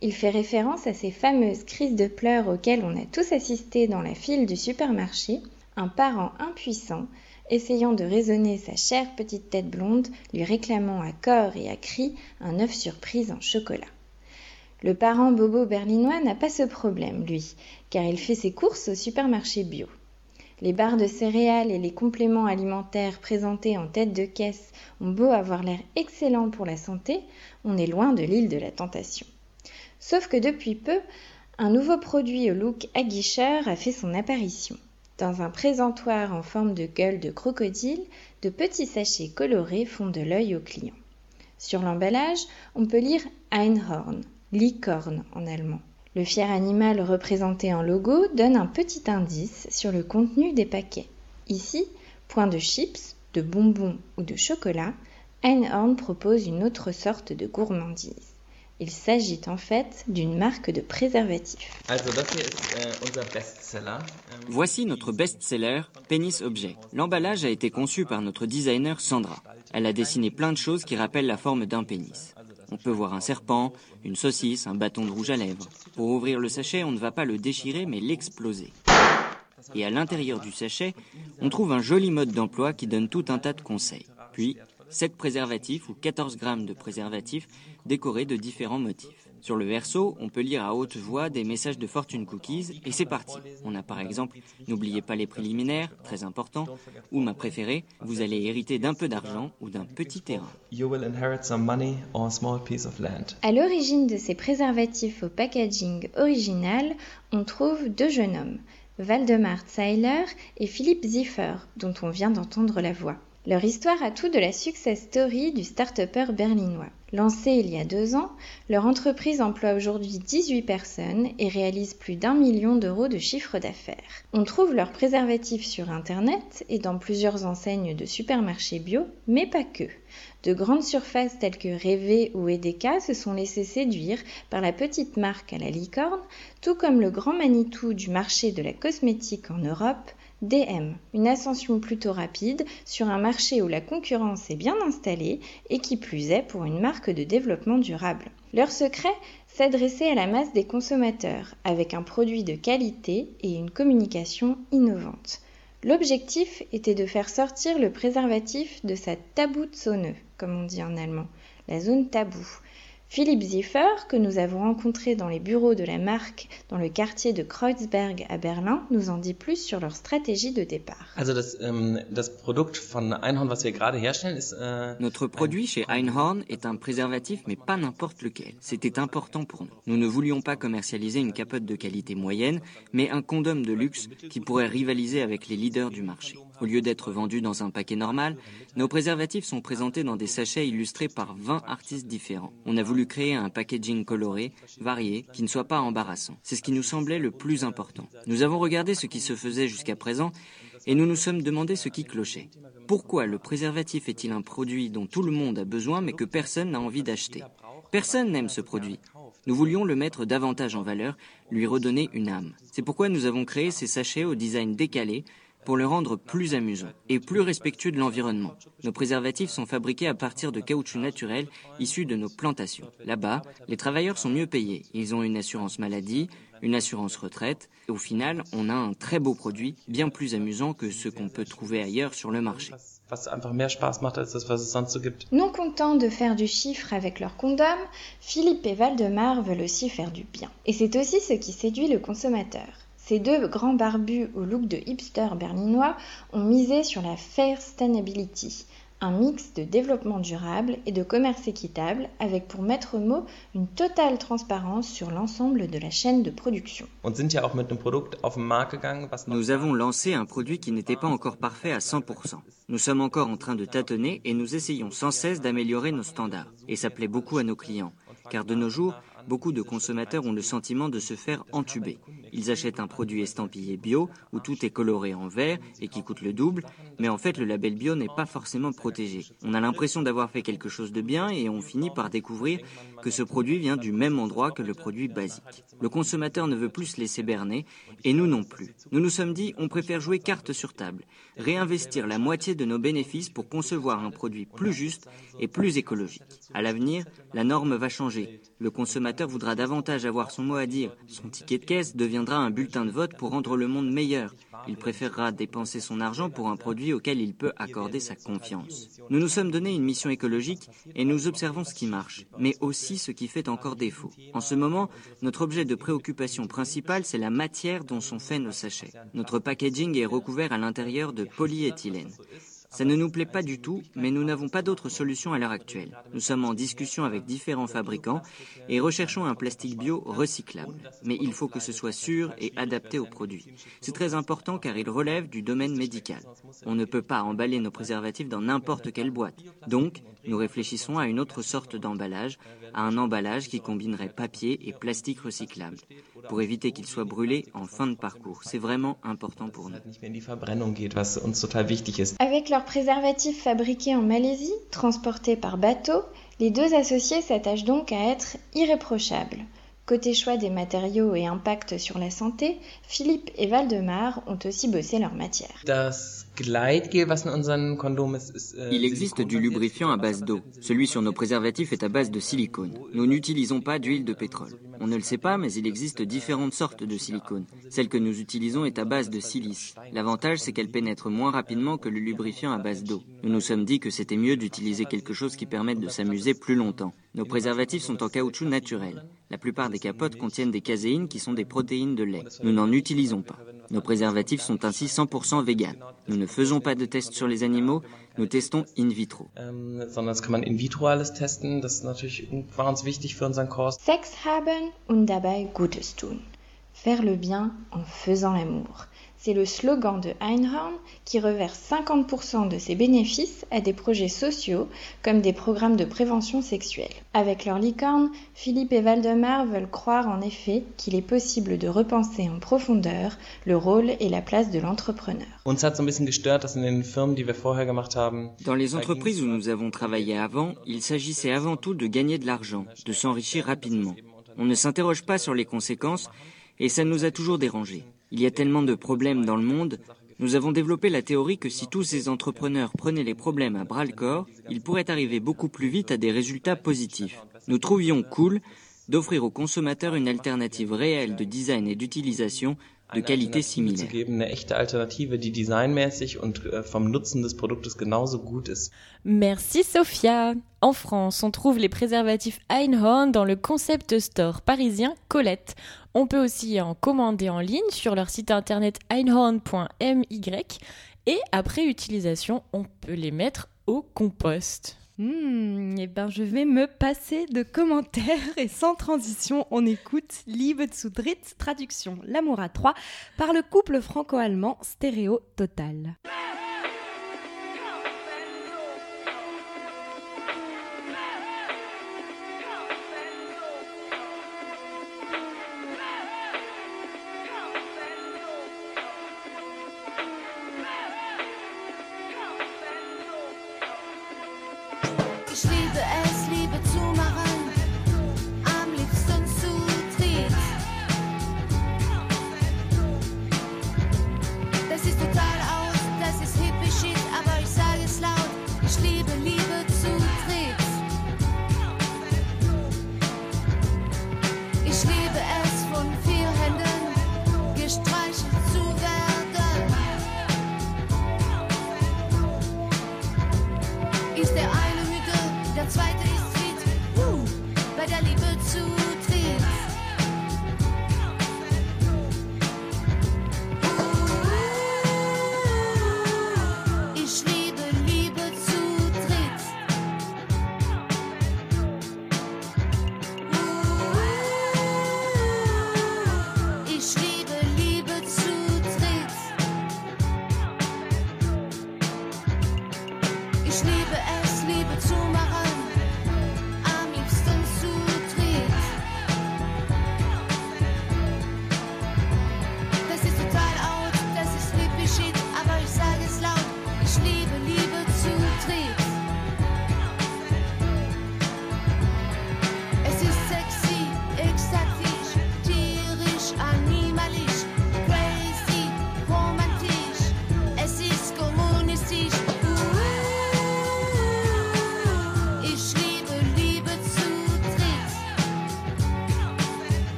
Il fait référence à ces fameuses crises de pleurs auxquelles on a tous assisté dans la file du supermarché, un parent impuissant essayant de raisonner sa chère petite tête blonde, lui réclamant à corps et à cri un œuf surprise en chocolat. Le parent bobo berlinois n'a pas ce problème, lui, car il fait ses courses au supermarché bio. Les barres de céréales et les compléments alimentaires présentés en tête de caisse ont beau avoir l'air excellents pour la santé, on est loin de l'île de la tentation. Sauf que depuis peu, un nouveau produit au look aguicheur a fait son apparition. Dans un présentoir en forme de gueule de crocodile, de petits sachets colorés font de l'œil au client. Sur l'emballage, on peut lire Einhorn, licorne en allemand. Le fier animal représenté en logo donne un petit indice sur le contenu des paquets. Ici, point de chips, de bonbons ou de chocolat, Einhorn propose une autre sorte de gourmandise. Il s'agit en fait d'une marque de préservatif. Voici notre best-seller, Penis Objet. L'emballage a été conçu par notre designer Sandra. Elle a dessiné plein de choses qui rappellent la forme d'un pénis. On peut voir un serpent, une saucisse, un bâton de rouge à lèvres. Pour ouvrir le sachet, on ne va pas le déchirer mais l'exploser. Et à l'intérieur du sachet, on trouve un joli mode d'emploi qui donne tout un tas de conseils. Puis, 7 préservatifs ou 14 grammes de préservatifs décorés de différents motifs. Sur le verso, on peut lire à haute voix des messages de fortune cookies et c'est parti. On a par exemple N'oubliez pas les préliminaires, très important, ou ma préférée, vous allez hériter d'un peu d'argent ou d'un petit terrain. À l'origine de ces préservatifs au packaging original, on trouve deux jeunes hommes, Waldemar Zeiler et Philippe Ziffer, dont on vient d'entendre la voix. Leur histoire a tout de la success story du start-upper berlinois. Lancée il y a deux ans, leur entreprise emploie aujourd'hui 18 personnes et réalise plus d'un million d'euros de chiffre d'affaires. On trouve leurs préservatifs sur Internet et dans plusieurs enseignes de supermarchés bio, mais pas que. De grandes surfaces telles que Révé ou Edeka se sont laissées séduire par la petite marque à la licorne, tout comme le grand Manitou du marché de la cosmétique en Europe, DM, une ascension plutôt rapide sur un marché où la concurrence est bien installée et qui plus est pour une marque de développement durable. Leur secret S'adresser à la masse des consommateurs avec un produit de qualité et une communication innovante. L'objectif était de faire sortir le préservatif de sa Tabuzone, comme on dit en allemand, la zone taboue. Philippe Ziffer, que nous avons rencontré dans les bureaux de la marque dans le quartier de Kreuzberg à Berlin, nous en dit plus sur leur stratégie de départ. Ähm, äh, Notre produit chez Einhorn est un préservatif, mais pas n'importe lequel. C'était important pour nous. Nous ne voulions pas commercialiser une capote de qualité moyenne, mais un condom de luxe qui pourrait rivaliser avec les leaders du marché. Au lieu d'être vendu dans un paquet normal, nos préservatifs sont présentés dans des sachets illustrés par 20 artistes différents. On a voulu créer un packaging coloré, varié, qui ne soit pas embarrassant. C'est ce qui nous semblait le plus important. Nous avons regardé ce qui se faisait jusqu'à présent et nous nous sommes demandé ce qui clochait. Pourquoi le préservatif est-il un produit dont tout le monde a besoin mais que personne n'a envie d'acheter? Personne n'aime ce produit. Nous voulions le mettre davantage en valeur, lui redonner une âme. C'est pourquoi nous avons créé ces sachets au design décalé pour le rendre plus amusant et plus respectueux de l'environnement. Nos préservatifs sont fabriqués à partir de caoutchouc naturel issus de nos plantations. Là-bas, les travailleurs sont mieux payés. Ils ont une assurance maladie, une assurance retraite. Et au final, on a un très beau produit, bien plus amusant que ce qu'on peut trouver ailleurs sur le marché. Non contents de faire du chiffre avec leur condom, Philippe et Valdemar veulent aussi faire du bien. Et c'est aussi ce qui séduit le consommateur. Ces deux grands barbus au look de hipster berlinois ont misé sur la Fair Sustainability, un mix de développement durable et de commerce équitable avec pour maître mot une totale transparence sur l'ensemble de la chaîne de production. Nous avons lancé un produit qui n'était pas encore parfait à 100%. Nous sommes encore en train de tâtonner et nous essayons sans cesse d'améliorer nos standards. Et ça plaît beaucoup à nos clients, car de nos jours, beaucoup de consommateurs ont le sentiment de se faire entuber. Ils achètent un produit estampillé bio où tout est coloré en vert et qui coûte le double, mais en fait le label bio n'est pas forcément protégé. On a l'impression d'avoir fait quelque chose de bien et on finit par découvrir que ce produit vient du même endroit que le produit basique. Le consommateur ne veut plus se laisser berner et nous non plus. Nous nous sommes dit on préfère jouer carte sur table, réinvestir la moitié de nos bénéfices pour concevoir un produit plus juste et plus écologique. À l'avenir, la norme va changer. Le consommateur voudra davantage avoir son mot à dire. Son ticket de caisse deviendra un bulletin de vote pour rendre le monde meilleur. Il préférera dépenser son argent pour un produit auquel il peut accorder sa confiance. Nous nous sommes donné une mission écologique et nous observons ce qui marche, mais aussi ce qui fait encore défaut. En ce moment, notre objet de préoccupation principal, c'est la matière dont sont faits nos sachets. Notre packaging est recouvert à l'intérieur de polyéthylène. Ça ne nous plaît pas du tout, mais nous n'avons pas d'autre solution à l'heure actuelle. Nous sommes en discussion avec différents fabricants et recherchons un plastique bio recyclable. Mais il faut que ce soit sûr et adapté aux produits. C'est très important car il relève du domaine médical. On ne peut pas emballer nos préservatifs dans n'importe quelle boîte. Donc, nous réfléchissons à une autre sorte d'emballage, à un emballage qui combinerait papier et plastique recyclable, pour éviter qu'il soit brûlé en fin de parcours. C'est vraiment important pour nous. Avec leurs préservatifs fabriqués en Malaisie, transportés par bateau, les deux associés s'attachent donc à être irréprochables. Côté choix des matériaux et impact sur la santé, Philippe et Valdemar ont aussi bossé leur matière. Il existe du lubrifiant à base d'eau. Celui sur nos préservatifs est à base de silicone. Nous n'utilisons pas d'huile de pétrole. On ne le sait pas, mais il existe différentes sortes de silicone. Celle que nous utilisons est à base de silice. L'avantage, c'est qu'elle pénètre moins rapidement que le lubrifiant à base d'eau. Nous nous sommes dit que c'était mieux d'utiliser quelque chose qui permette de s'amuser plus longtemps. Nos préservatifs sont en caoutchouc naturel. La plupart des capotes contiennent des caséines qui sont des protéines de lait. Nous n'en utilisons pas. Nos préservatifs sont ainsi 100% vegan. Nous ne faisons pas de tests sur les animaux, nous testons in vitro. Sex haben und dabei Gutes tun. Faire le bien en faisant l'amour. C'est le slogan de Einhorn qui reverse 50% de ses bénéfices à des projets sociaux comme des programmes de prévention sexuelle. Avec leur licorne, Philippe et Valdemar veulent croire en effet qu'il est possible de repenser en profondeur le rôle et la place de l'entrepreneur. Dans les entreprises où nous avons travaillé avant, il s'agissait avant tout de gagner de l'argent, de s'enrichir rapidement. On ne s'interroge pas sur les conséquences et ça nous a toujours dérangés. Il y a tellement de problèmes dans le monde, nous avons développé la théorie que si tous ces entrepreneurs prenaient les problèmes à bras le corps, ils pourraient arriver beaucoup plus vite à des résultats positifs. Nous trouvions cool d'offrir aux consommateurs une alternative réelle de design et d'utilisation de qualité similaire. Merci Sophia. En France, on trouve les préservatifs Einhorn dans le concept store parisien Colette. On peut aussi en commander en ligne sur leur site internet einhorn.my et après utilisation, on peut les mettre au compost. Et ben je vais me passer de commentaires et sans transition, on écoute Liebe zu dritt, traduction L'amour à trois par le couple franco-allemand Stéréo Total.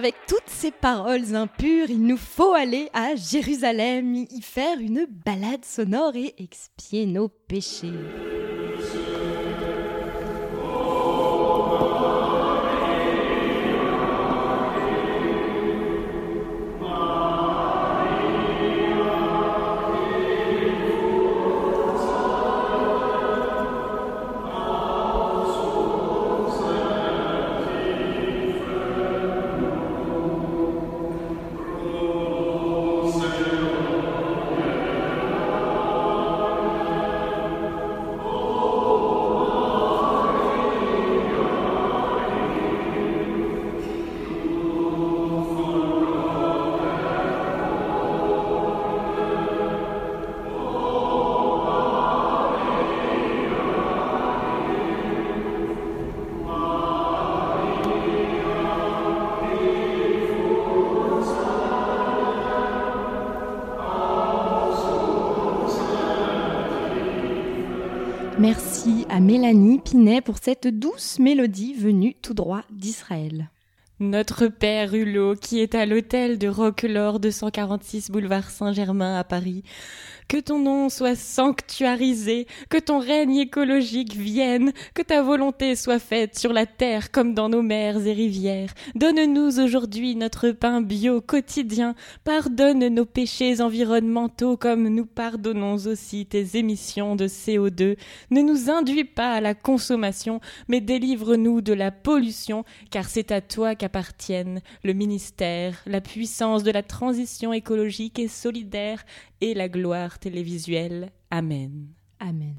avec toutes ces paroles impures, il nous faut aller à Jérusalem, y faire une balade sonore et expier nos péchés. pour cette douce mélodie venue tout droit d'Israël. Notre père Hulot, qui est à l'hôtel de Roquelaure 246 boulevard Saint-Germain à Paris. Que ton nom soit sanctuarisé, que ton règne écologique vienne, que ta volonté soit faite sur la terre comme dans nos mers et rivières. Donne-nous aujourd'hui notre pain bio quotidien, pardonne nos péchés environnementaux comme nous pardonnons aussi tes émissions de CO2. Ne nous induis pas à la consommation, mais délivre-nous de la pollution, car c'est à toi qu'appartiennent le ministère, la puissance de la transition écologique et solidaire et la gloire télévisuelle. Amen. Amen.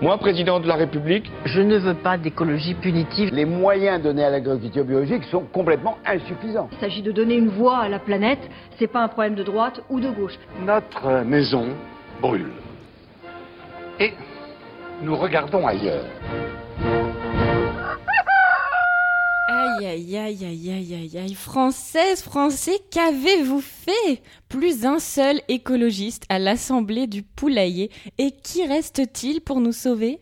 Moi, président de la République, je ne veux pas d'écologie punitive. Les moyens donnés à l'agriculture biologique sont complètement insuffisants. Il s'agit de donner une voix à la planète, c'est pas un problème de droite ou de gauche. Notre maison brûle. Et nous regardons ailleurs. Aïe, aïe, aïe, aïe, aïe, aïe. Française, Français, qu'avez-vous fait Plus un seul écologiste à l'Assemblée du Poulailler. Et qui reste-t-il pour nous sauver?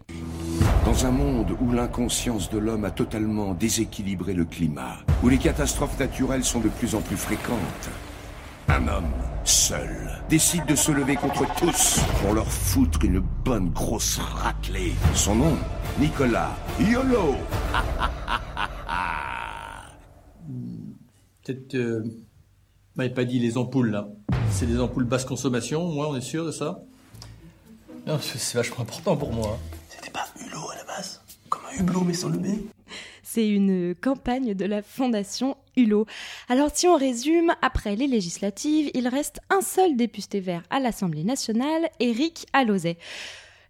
Dans un monde où l'inconscience de l'homme a totalement déséquilibré le climat, où les catastrophes naturelles sont de plus en plus fréquentes, un homme, seul, décide de se lever contre tous pour leur foutre une bonne grosse raclée. Son nom, Nicolas YOLO [laughs] Peut-être. Euh... Vous m'avez pas dit les ampoules là. C'est des ampoules basse consommation, moi, on est sûr de ça? Non, c'est vachement important pour moi. C'était pas Hulot à la base? Comme un hublot mais sans le B c'est une campagne de la Fondation Hulot. Alors si on résume, après les législatives, il reste un seul député vert à l'Assemblée nationale, Éric Alauzet.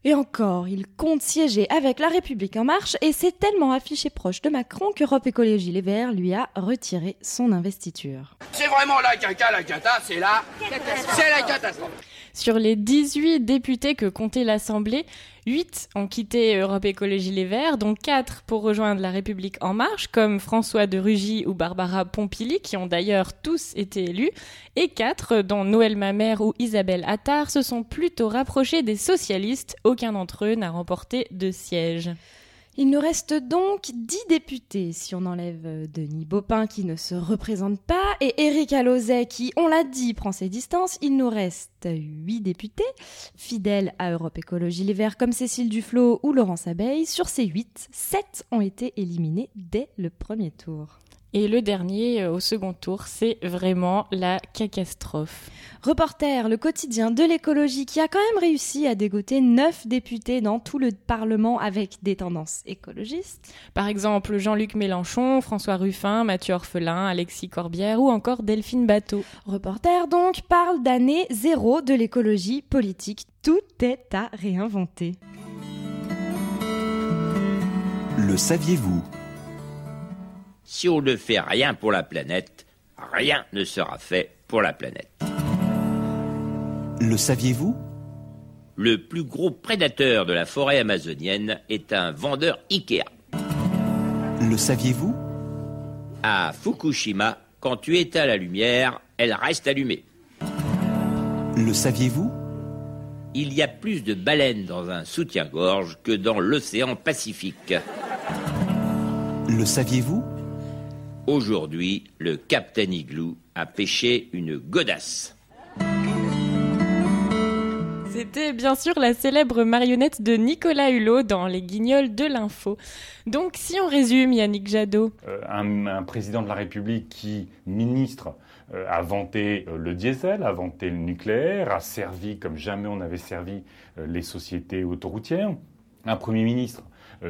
Et encore, il compte siéger avec La République en marche et s'est tellement affiché proche de Macron qu'Europe Écologie Les Verts lui a retiré son investiture. C'est vraiment la caca, la cata, c'est la... C'est la catastrophe sur les 18 députés que comptait l'Assemblée, 8 ont quitté Europe Écologie Les Verts, dont 4 pour rejoindre La République En Marche, comme François de Rugy ou Barbara Pompili, qui ont d'ailleurs tous été élus, et 4, dont Noël Mamère ou Isabelle Attard, se sont plutôt rapprochés des socialistes. Aucun d'entre eux n'a remporté de siège. Il nous reste donc 10 députés, si on enlève euh, Denis Baupin qui ne se représente pas, et Éric Alauzet qui, on l'a dit, prend ses distances. Il nous reste 8 députés, fidèles à Europe Écologie Les Verts comme Cécile Duflot ou Laurence Abeille. Sur ces 8, 7 ont été éliminés dès le premier tour. Et le dernier, euh, au second tour, c'est vraiment la catastrophe. Reporter, le quotidien de l'écologie, qui a quand même réussi à dégoter neuf députés dans tout le Parlement avec des tendances écologistes. Par exemple, Jean-Luc Mélenchon, François Ruffin, Mathieu Orphelin, Alexis Corbière ou encore Delphine Bateau. Reporter, donc, parle d'année zéro de l'écologie politique. Tout est à réinventer. Le saviez-vous? Si on ne fait rien pour la planète, rien ne sera fait pour la planète. Le saviez-vous? Le plus gros prédateur de la forêt amazonienne est un vendeur Ikea. Le saviez-vous? À Fukushima, quand tu éteins la lumière, elle reste allumée. Le saviez-vous? Il y a plus de baleines dans un soutien-gorge que dans l'océan Pacifique. Le saviez-vous? Aujourd'hui, le Captain Igloo a pêché une godasse. C'était bien sûr la célèbre marionnette de Nicolas Hulot dans Les Guignols de l'Info. Donc, si on résume, Yannick Jadot. Euh, un, président de la République qui, ministre, euh, a vanté euh, le diesel, a vanté le nucléaire, a servi comme jamais on avait servi les sociétés autoroutières. Un Premier ministre,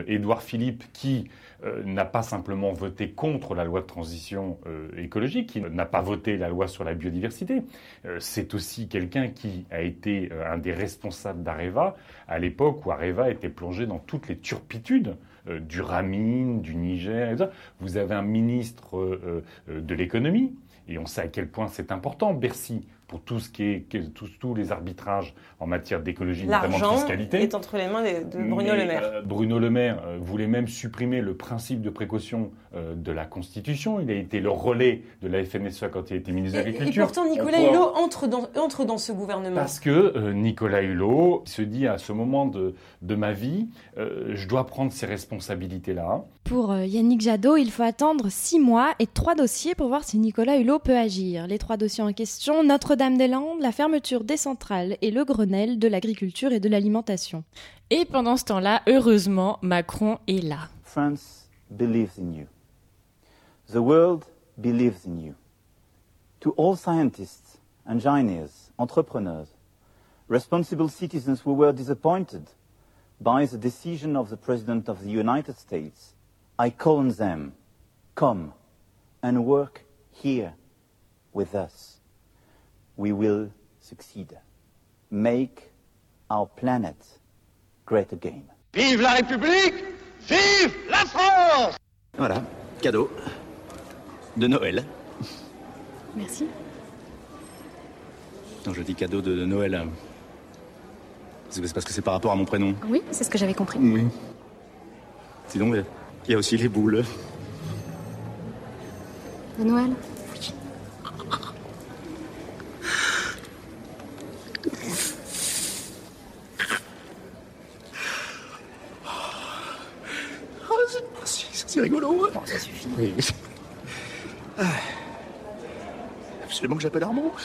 Édouard Philippe, qui euh, n'a pas simplement voté contre la loi de transition euh, écologique, qui n'a pas voté la loi sur la biodiversité. Euh, c'est aussi quelqu'un qui a été un des responsables d'Areva à l'époque où Areva était plongé dans toutes les turpitudes du Ramin, du Niger. Vous avez un ministre de l'économie, et on sait à quel point c'est important. Bercy pour tout ce qui est tous, tous les arbitrages en matière d'écologie, notamment de fiscalité. est entre les mains de, Bruno Le Maire. Euh, Bruno Le Maire euh, voulait même supprimer le principe de précaution euh, de la Constitution. Il a été le relais de la FNSEA quand il été ministre de l'Agriculture. Et, pourtant, Nicolas Hulot entre dans, entre dans ce gouvernement. Parce que Nicolas Hulot se dit à ce moment de, de ma vie, je dois prendre ces responsabilités-là. Pour euh, Yannick Jadot, il faut attendre six mois et trois dossiers pour voir si Nicolas Hulot peut agir. Les trois dossiers en question, Notre-Dame-des-Landes, la fermeture des centrales et le Grenelle de l'agriculture et de l'alimentation. Et pendant ce temps-là, heureusement, Macron est là. France believes in you. The world believes in you. To all scientists, engineers, entrepreneurs, responsible citizens who were disappointed by the decision of the President of the United States, I call on them, come and work here with us. We will succeed. Make our planet great again. Vive la République Vive la France Voilà, cadeau de Noël. Merci. Non, je dis cadeau de, de Noël. C'est parce que c'est par rapport à mon prénom. Oui, c'est ce que j'avais compris. Oui. Sinon, il y a aussi les boules. De Noël Oh, c'est- rigolo. hein. ça suffit. Oui. Ah. Absolument que j'appelle Armand. [laughs]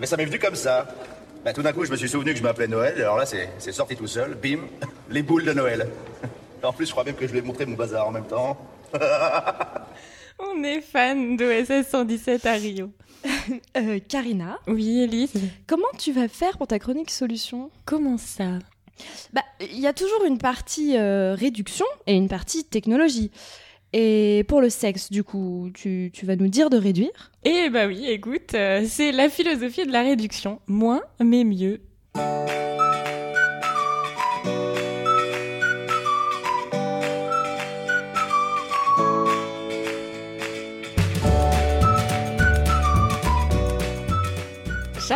Mais ça m'est venu comme ça. Bah, tout d'un coup, je me suis souvenu que je m'appelais Noël, alors là, c'est c'est sorti tout seul. Bim, [laughs] les boules de Noël. [laughs] En plus, je crois même que je lui ai montré mon bazar en même temps. [laughs] On est fan d'OSS 117 à Rio. Euh, Karina Oui, Elise Comment tu vas faire pour ta chronique solution? Comment ça? Bah, il y a toujours une partie euh, réduction et une partie technologie. Et pour le sexe, du coup, tu, vas nous dire de réduire Eh bah oui, écoute, euh, c'est la philosophie de la réduction. Moins, mais mieux.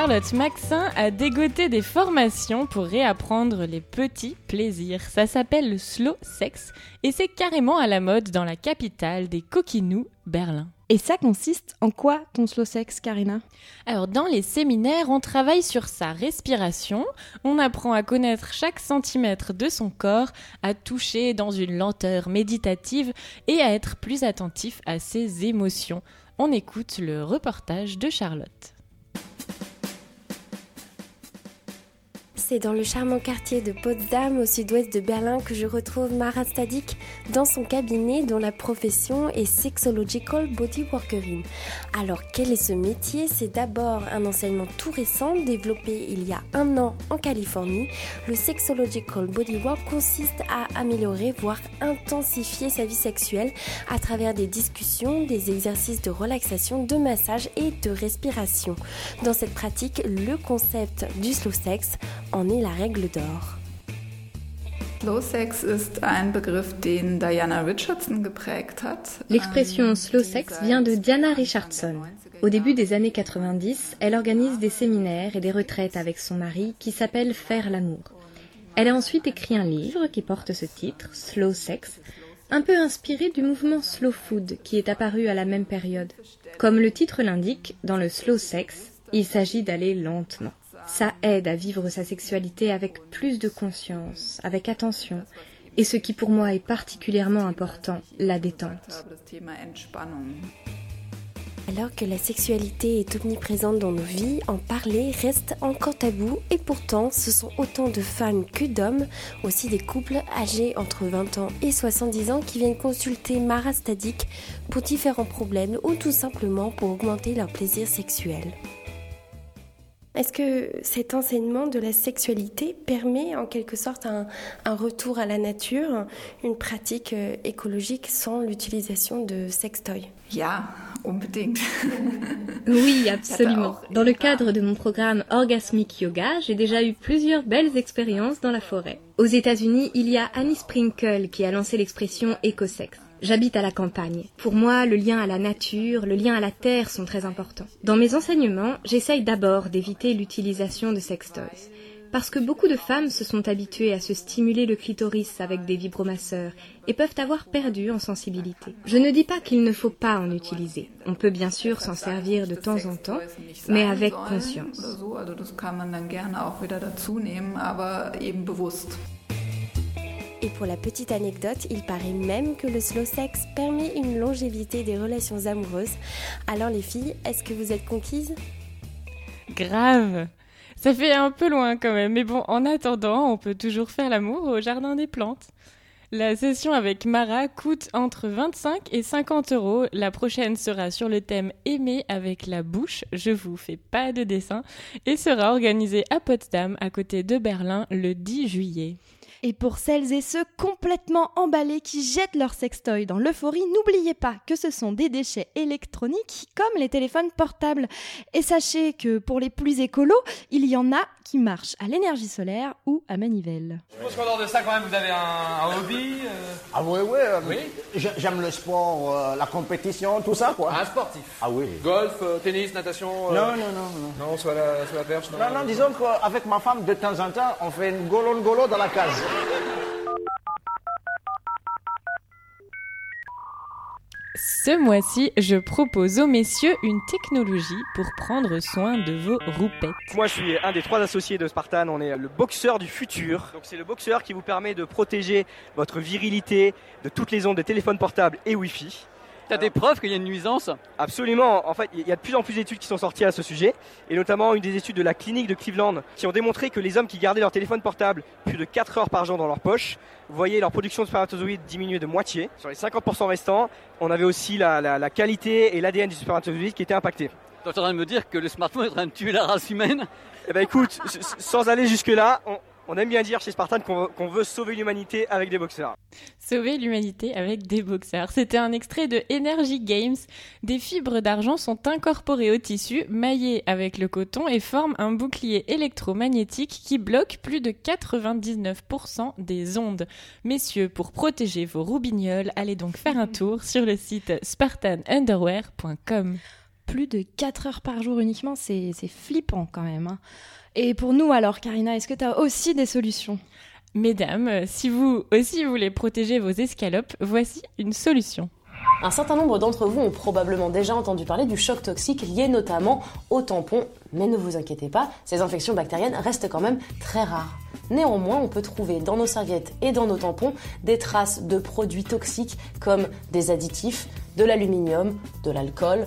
Charlotte Maxin a dégoté des formations pour réapprendre les petits plaisirs. Ça s'appelle le slow sex et c'est carrément à la mode dans la capitale des coquinous, Berlin. Et ça consiste en quoi ton slow sex, Karina? Alors dans les séminaires, on travaille sur sa respiration, on apprend à connaître chaque centimètre de son corps, à toucher dans une lenteur méditative et à être plus attentif à ses émotions. On écoute le reportage de Charlotte. C'est dans le charmant quartier de Potsdam, au sud-ouest de Berlin, que je retrouve Mara Stadik dans son cabinet dont la profession est Sexological Body Workerin. Alors, quel est ce métier? C'est d'abord un enseignement tout récent, développé il y a un an en Californie. Le Sexological Body Work consiste à améliorer, voire intensifier sa vie sexuelle à travers des discussions, des exercices de relaxation, de massage et de respiration. Dans cette pratique, le concept du slow sex est la règle d'or. Slow Sex ist ein Begriff, den Diana Richardson geprägt hat. L'expression slow sex vient de Diana Richardson. Au début des années 90, elle organise des séminaires et des retraites avec son mari qui s'appelle Faire l'amour. Elle a ensuite écrit un livre qui porte ce titre, Slow Sex, un peu inspiré du mouvement Slow Food qui est apparu à la même période. Comme le titre l'indique, dans le slow sex, il s'agit d'aller lentement. Ça aide à vivre sa sexualité avec plus de conscience, avec attention, et ce qui pour moi est particulièrement important, la détente. Alors que la sexualité est omniprésente dans nos vies, en parler reste encore tabou et pourtant ce sont autant de femmes que d'hommes, aussi des couples âgés entre 20 ans et 70 ans qui viennent consulter Mara Stadik pour différents problèmes ou tout simplement pour augmenter leur plaisir sexuel. Est-ce que cet enseignement de la sexualité permet en quelque sorte un, un retour à la nature, une pratique euh, écologique sans l'utilisation de sextoys? Ja, unbedingt. [laughs] Oui, absolument. Dans le cadre de mon programme Orgasmic Yoga, j'ai déjà eu plusieurs belles expériences dans la forêt. Aux États-Unis, il y a Annie Sprinkle qui a lancé l'expression écosex. J'habite à la campagne. Pour moi, le lien à la nature, le lien à la terre sont très importants. Dans mes enseignements, j'essaye d'abord d'éviter l'utilisation de sextoys. Parce que beaucoup de femmes se sont habituées à se stimuler le clitoris avec des vibromasseurs et peuvent avoir perdu en sensibilité. Je ne dis pas qu'il ne faut pas en utiliser. On peut bien sûr s'en servir de temps en temps, mais avec conscience. Et pour la petite anecdote, il paraît même que le slow sex permet une longévité des relations amoureuses. Alors les filles, est-ce que vous êtes conquises? Grave Ça fait un peu loin quand même, mais bon, en attendant, on peut toujours faire l'amour au jardin des plantes. La session avec Mara coûte entre 25 et 50 euros. La prochaine sera sur le thème Aimer avec la bouche. Je vous fais pas de dessin. Et sera organisée à Potsdam, à côté de Berlin, le 10 juillet. Et pour celles et ceux complètement emballés qui jettent leur sextoy dans l'euphorie, n'oubliez pas que ce sont des déchets électroniques comme les téléphones portables. Et sachez que pour les plus écolos, il y en a qui marchent à l'énergie solaire ou à manivelle. Je pense qu'en dehors de ça, quand même, vous avez un, un hobby euh Ah ouais, ouais. euh, Oui. j'ai- J'aime le sport, euh, la compétition, tout ça, quoi. Un sportif Ah oui. Golf, euh, tennis, natation euh, Non, non, non, non. Non, soit la, soit la perche, non Non, non, disons qu'avec ma femme, de temps en temps, on fait une golo-golo dans la case. Ce mois-ci, je propose aux messieurs une technologie pour prendre soin de vos roupettes. Moi, je suis un des trois associés de Spartan. On est le boxeur du futur. C'est le boxeur qui vous permet de protéger votre virilité de toutes les ondes de téléphone portable et Wi-Fi. T'as des preuves qu'il y a une nuisance Absolument. En fait, il y a de plus en plus d'études qui sont sorties à ce sujet, et notamment une des études de la clinique de Cleveland qui ont démontré que les hommes qui gardaient leur téléphone portable plus de 4 heures par jour dans leur poche voyaient leur production de spermatozoïdes diminuer de moitié. Sur les 50% restants, on avait aussi la, la- la qualité et l'ADN du spermatozoïde qui étaient impactés. T'es en train de me dire que le smartphone est en train de tuer la race humaine Eh ben écoute, sans aller jusque-là, on, on aime bien dire chez Spartan qu'on veut- sauver l'humanité avec des boxeurs. Sauver l'humanité avec des boxeurs. C'était un extrait de Energy Games. Des fibres d'argent sont incorporées au tissu, maillées avec le coton et forment un bouclier électromagnétique qui bloque plus de 99% des ondes. Messieurs, pour protéger vos roubignoles, allez donc faire un tour sur le site spartanunderwear.com. Plus de 4 heures par jour uniquement, c'est c'est flippant quand même. hein. Et pour nous alors, Karina, est-ce que tu as aussi des solutions? Mesdames, euh, si vous aussi voulez protéger vos escalopes, voici une solution. Un certain nombre d'entre vous ont probablement déjà entendu parler du choc toxique lié notamment au tampon, mais ne vous inquiétez pas, ces infections bactériennes restent quand même très rares. Néanmoins, on peut trouver dans nos serviettes et dans nos tampons des traces de produits toxiques comme des additifs, de l'aluminium, de l'alcool,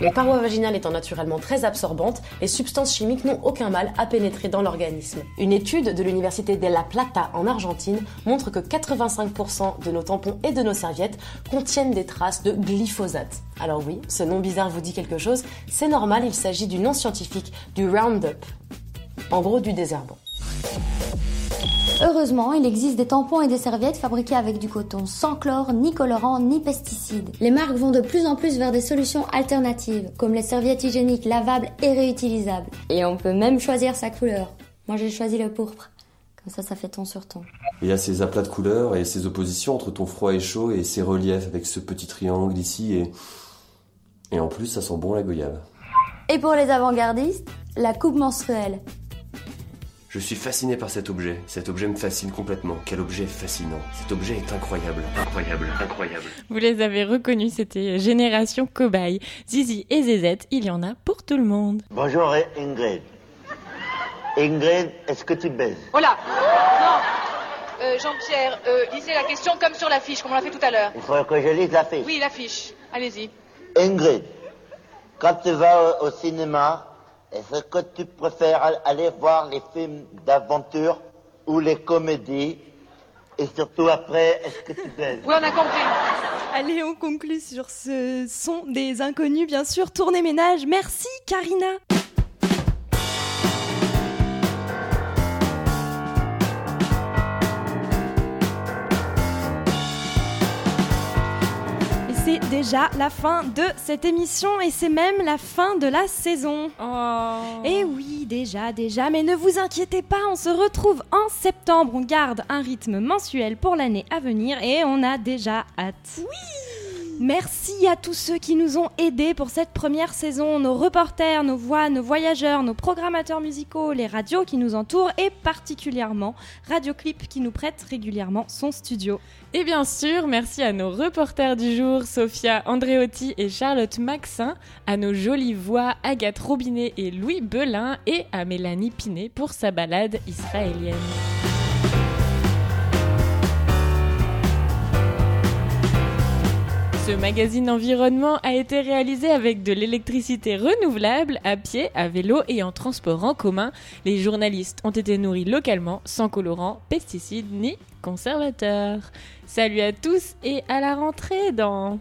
les parois vaginales étant naturellement très absorbantes, les substances chimiques n'ont aucun mal à pénétrer dans l'organisme. Une étude de l'université de La Plata en Argentine montre que 85% de nos tampons et de nos serviettes contiennent des traces de glyphosate. Alors oui, ce nom bizarre vous dit quelque chose, c'est normal, il s'agit du nom scientifique du Roundup. En gros, du désherbant. Heureusement, il existe des tampons et des serviettes fabriqués avec du coton, sans chlore, ni colorant, ni pesticides. Les marques vont de plus en plus vers des solutions alternatives, comme les serviettes hygiéniques lavables et réutilisables. Et on peut même choisir sa couleur. Moi j'ai choisi le pourpre. Comme ça, ça fait ton sur ton. Il y a ces aplats de couleurs et ces oppositions entre ton froid et chaud et ces reliefs avec ce petit triangle ici et... Et en plus, ça sent bon la goyave. Et pour les avant-gardistes, la coupe menstruelle. Je suis fasciné par cet objet. Cet objet me fascine complètement. Quel objet fascinant. Cet objet est incroyable. Incroyable. Incroyable. Vous les avez reconnus, c'était Génération Cobaye. Zizi et Zezette, il y en a pour tout le monde. Bonjour Ingrid. Ingrid, est-ce que tu baises? Oh là Non Euh, Jean-Pierre, euh, lisez la question comme sur l'affiche, comme on l'a fait tout à l'heure. Il faut que je lise la fiche. Oui, l'affiche. Allez-y. Ingrid, quand tu vas au cinéma, est-ce que tu préfères al- aller voir les films d'aventure ou les comédies? Et surtout après, est-ce que tu baises Oui, on a compris. Allez, on conclut sur ce son des inconnus, bien sûr. Tournez ménage. Merci, Karina. Déjà la fin de cette émission et c'est même la fin de la saison. Et oui, déjà, déjà, mais ne vous inquiétez pas, on se retrouve en septembre. On garde un rythme mensuel pour l'année à venir et on a déjà hâte. Oui Merci à tous ceux qui nous ont aidés pour cette première saison, nos reporters, nos voix, nos voyageurs, nos programmateurs musicaux, les radios qui nous entourent et particulièrement Radio Clip qui nous prête régulièrement son studio. Et bien sûr, merci à nos reporters du jour, Sophia Andreotti et Charlotte Maxin, à nos jolies voix Agathe Robinet et Louis Belin et à Mélanie Pinet pour sa balade israélienne. Ce magazine environnement a été réalisé avec de l'électricité renouvelable, à pied, à vélo et en transport en commun. Les journalistes ont été nourris localement, sans colorants, pesticides ni conservateurs. Salut à tous et à la rentrée dans...